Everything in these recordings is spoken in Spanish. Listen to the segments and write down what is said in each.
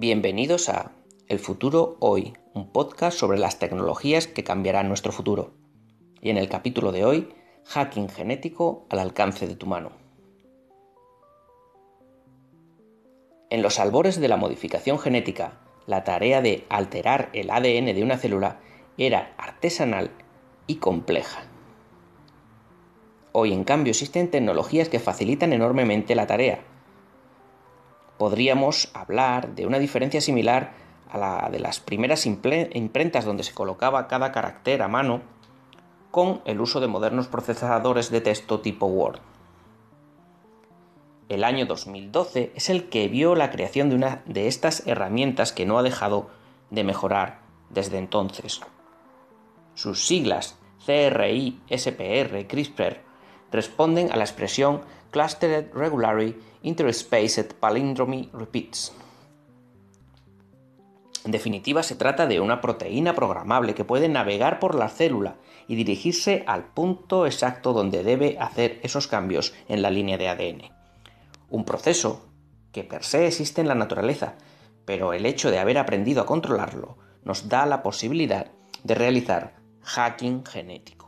Bienvenidos a El futuro hoy, un podcast sobre las tecnologías que cambiarán nuestro futuro. Y en el capítulo de hoy, hacking genético al alcance de tu mano. En los albores de la modificación genética, la tarea de alterar el ADN de una célula era artesanal y compleja. Hoy, en cambio, existen tecnologías que facilitan enormemente la tarea. Podríamos hablar de una diferencia similar a la de las primeras imprentas donde se colocaba cada carácter a mano con el uso de modernos procesadores de texto tipo Word. El año 2012 es el que vio la creación de una de estas herramientas que no ha dejado de mejorar desde entonces. Sus siglas CRI, SPR, CRISPR responden a la expresión Clustered Regularly Interspaced Palindromy Repeats. En definitiva, se trata de una proteína programable que puede navegar por la célula y dirigirse al punto exacto donde debe hacer esos cambios en la línea de ADN. Un proceso que per se existe en la naturaleza, pero el hecho de haber aprendido a controlarlo nos da la posibilidad de realizar hacking genético.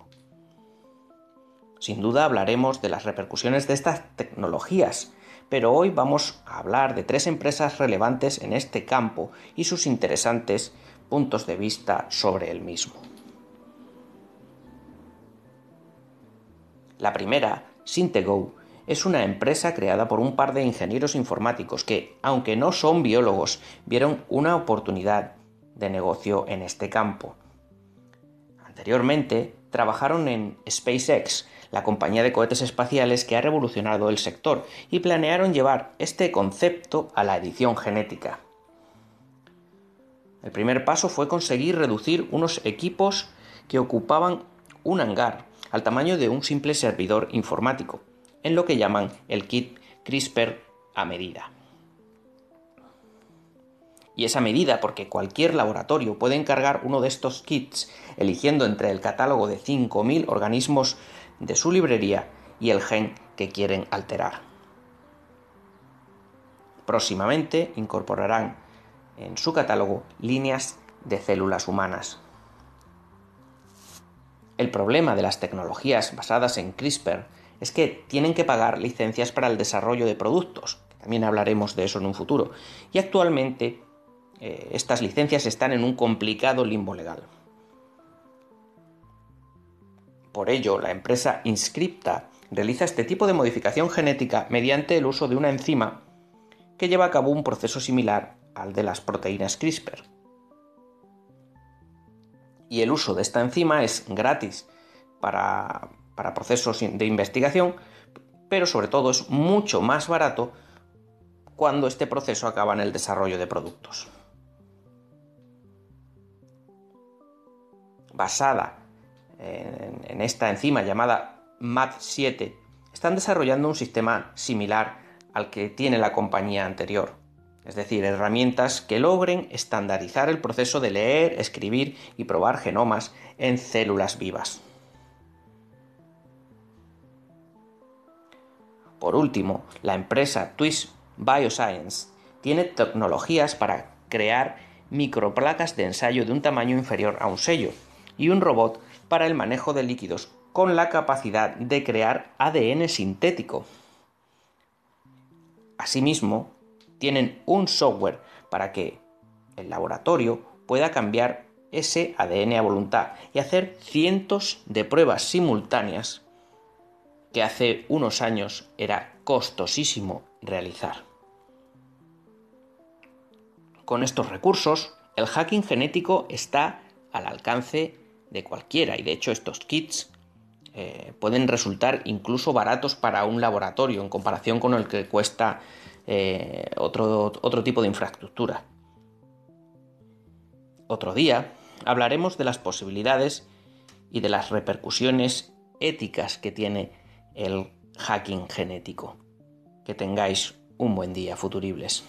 Sin duda hablaremos de las repercusiones de estas tecnologías, pero hoy vamos a hablar de tres empresas relevantes en este campo y sus interesantes puntos de vista sobre el mismo. La primera, Syntego, es una empresa creada por un par de ingenieros informáticos que, aunque no son biólogos, vieron una oportunidad de negocio en este campo. Anteriormente, trabajaron en SpaceX, la compañía de cohetes espaciales que ha revolucionado el sector, y planearon llevar este concepto a la edición genética. El primer paso fue conseguir reducir unos equipos que ocupaban un hangar al tamaño de un simple servidor informático, en lo que llaman el kit CRISPR a medida. Y esa medida porque cualquier laboratorio puede encargar uno de estos kits eligiendo entre el catálogo de 5.000 organismos de su librería y el gen que quieren alterar. Próximamente incorporarán en su catálogo líneas de células humanas. El problema de las tecnologías basadas en CRISPR es que tienen que pagar licencias para el desarrollo de productos, también hablaremos de eso en un futuro, y actualmente eh, estas licencias están en un complicado limbo legal. Por ello, la empresa Inscripta realiza este tipo de modificación genética mediante el uso de una enzima que lleva a cabo un proceso similar al de las proteínas CRISPR. Y el uso de esta enzima es gratis para, para procesos de investigación, pero sobre todo es mucho más barato cuando este proceso acaba en el desarrollo de productos. Basada en, esta enzima llamada MAT7 están desarrollando un sistema similar al que tiene la compañía anterior. Es decir, herramientas que logren estandarizar el proceso de leer, escribir y probar genomas en células vivas. Por último, la empresa Twist Bioscience tiene tecnologías para crear microplacas de ensayo de un tamaño inferior a un sello y un robot para el manejo de líquidos con la capacidad de crear ADN sintético. Asimismo, tienen un software para que el laboratorio pueda cambiar ese ADN a voluntad y hacer cientos de pruebas simultáneas que hace unos años era costosísimo realizar. Con estos recursos, el hacking genético está al alcance de cualquiera y de hecho estos kits eh, pueden resultar incluso baratos para un laboratorio en comparación con el que cuesta eh, otro, otro tipo de infraestructura. Otro día hablaremos de las posibilidades y de las repercusiones éticas que tiene el hacking genético. Que tengáis un buen día, futuribles.